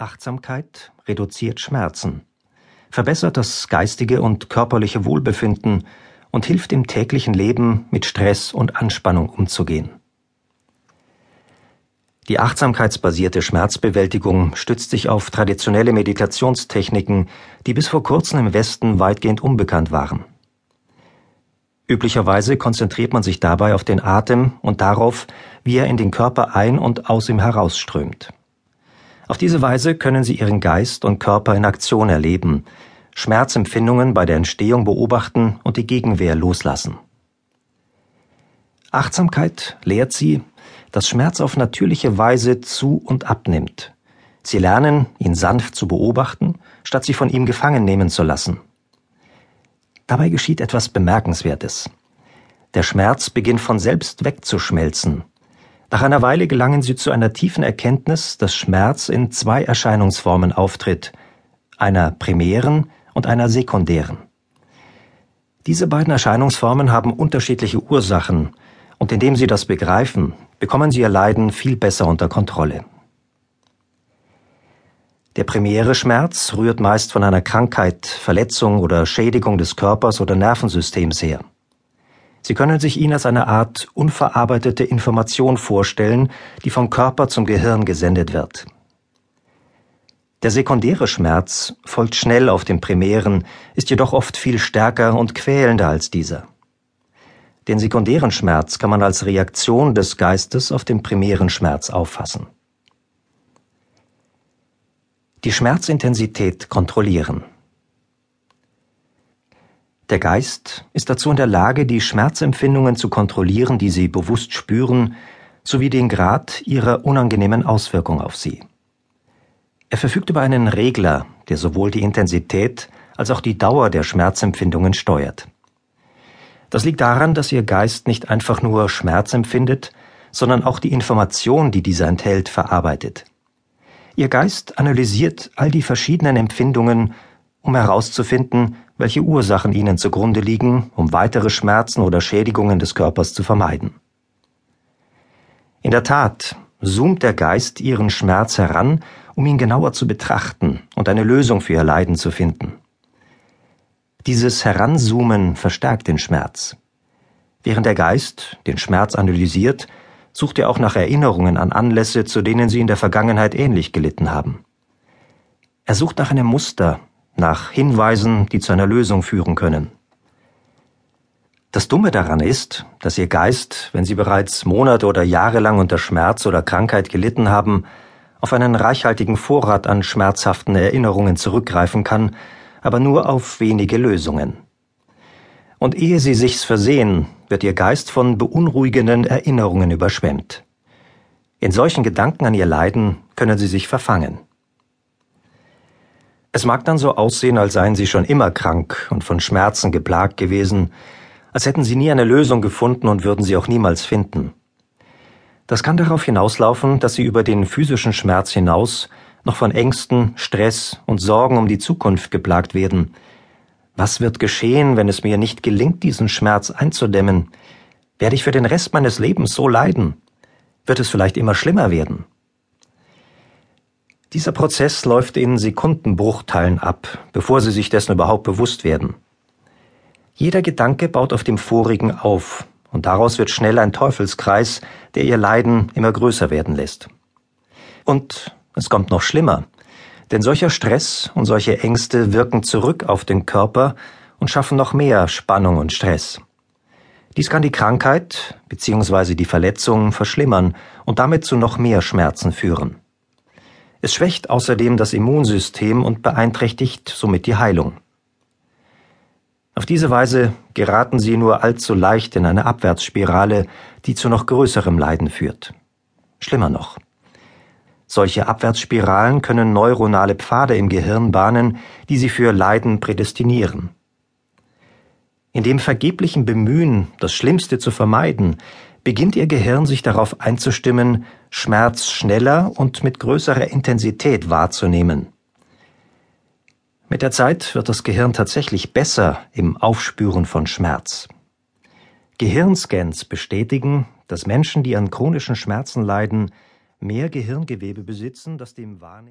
Achtsamkeit reduziert Schmerzen, verbessert das geistige und körperliche Wohlbefinden und hilft im täglichen Leben mit Stress und Anspannung umzugehen. Die achtsamkeitsbasierte Schmerzbewältigung stützt sich auf traditionelle Meditationstechniken, die bis vor kurzem im Westen weitgehend unbekannt waren. Üblicherweise konzentriert man sich dabei auf den Atem und darauf, wie er in den Körper ein und aus ihm herausströmt. Auf diese Weise können Sie Ihren Geist und Körper in Aktion erleben, Schmerzempfindungen bei der Entstehung beobachten und die Gegenwehr loslassen. Achtsamkeit lehrt Sie, dass Schmerz auf natürliche Weise zu und abnimmt. Sie lernen, ihn sanft zu beobachten, statt sich von ihm gefangen nehmen zu lassen. Dabei geschieht etwas Bemerkenswertes. Der Schmerz beginnt von selbst wegzuschmelzen, nach einer Weile gelangen sie zu einer tiefen Erkenntnis, dass Schmerz in zwei Erscheinungsformen auftritt, einer primären und einer sekundären. Diese beiden Erscheinungsformen haben unterschiedliche Ursachen, und indem sie das begreifen, bekommen sie ihr Leiden viel besser unter Kontrolle. Der primäre Schmerz rührt meist von einer Krankheit, Verletzung oder Schädigung des Körpers oder Nervensystems her. Sie können sich ihn als eine Art unverarbeitete Information vorstellen, die vom Körper zum Gehirn gesendet wird. Der sekundäre Schmerz folgt schnell auf dem primären, ist jedoch oft viel stärker und quälender als dieser. Den sekundären Schmerz kann man als Reaktion des Geistes auf den primären Schmerz auffassen. Die Schmerzintensität kontrollieren. Der Geist ist dazu in der Lage, die Schmerzempfindungen zu kontrollieren, die Sie bewusst spüren, sowie den Grad ihrer unangenehmen Auswirkung auf Sie. Er verfügt über einen Regler, der sowohl die Intensität als auch die Dauer der Schmerzempfindungen steuert. Das liegt daran, dass Ihr Geist nicht einfach nur Schmerz empfindet, sondern auch die Information, die dieser enthält, verarbeitet. Ihr Geist analysiert all die verschiedenen Empfindungen um herauszufinden, welche Ursachen ihnen zugrunde liegen, um weitere Schmerzen oder Schädigungen des Körpers zu vermeiden. In der Tat zoomt der Geist ihren Schmerz heran, um ihn genauer zu betrachten und eine Lösung für ihr Leiden zu finden. Dieses Heranzoomen verstärkt den Schmerz. Während der Geist den Schmerz analysiert, sucht er auch nach Erinnerungen an Anlässe, zu denen sie in der Vergangenheit ähnlich gelitten haben. Er sucht nach einem Muster, nach Hinweisen, die zu einer Lösung führen können. Das Dumme daran ist, dass Ihr Geist, wenn Sie bereits Monate oder Jahre lang unter Schmerz oder Krankheit gelitten haben, auf einen reichhaltigen Vorrat an schmerzhaften Erinnerungen zurückgreifen kann, aber nur auf wenige Lösungen. Und ehe Sie sich's versehen, wird Ihr Geist von beunruhigenden Erinnerungen überschwemmt. In solchen Gedanken an Ihr Leiden können Sie sich verfangen. Es mag dann so aussehen, als seien sie schon immer krank und von Schmerzen geplagt gewesen, als hätten sie nie eine Lösung gefunden und würden sie auch niemals finden. Das kann darauf hinauslaufen, dass sie über den physischen Schmerz hinaus noch von Ängsten, Stress und Sorgen um die Zukunft geplagt werden. Was wird geschehen, wenn es mir nicht gelingt, diesen Schmerz einzudämmen? Werde ich für den Rest meines Lebens so leiden? Wird es vielleicht immer schlimmer werden? Dieser Prozess läuft in Sekundenbruchteilen ab, bevor Sie sich dessen überhaupt bewusst werden. Jeder Gedanke baut auf dem vorigen auf, und daraus wird schnell ein Teufelskreis, der Ihr Leiden immer größer werden lässt. Und es kommt noch schlimmer, denn solcher Stress und solche Ängste wirken zurück auf den Körper und schaffen noch mehr Spannung und Stress. Dies kann die Krankheit bzw. die Verletzung verschlimmern und damit zu noch mehr Schmerzen führen. Es schwächt außerdem das Immunsystem und beeinträchtigt somit die Heilung. Auf diese Weise geraten sie nur allzu leicht in eine Abwärtsspirale, die zu noch größerem Leiden führt. Schlimmer noch. Solche Abwärtsspiralen können neuronale Pfade im Gehirn bahnen, die sie für Leiden prädestinieren. In dem vergeblichen Bemühen, das Schlimmste zu vermeiden, beginnt ihr Gehirn sich darauf einzustimmen, Schmerz schneller und mit größerer Intensität wahrzunehmen. Mit der Zeit wird das Gehirn tatsächlich besser im Aufspüren von Schmerz. Gehirnscans bestätigen, dass Menschen, die an chronischen Schmerzen leiden, mehr Gehirngewebe besitzen, das dem Wahrnehmen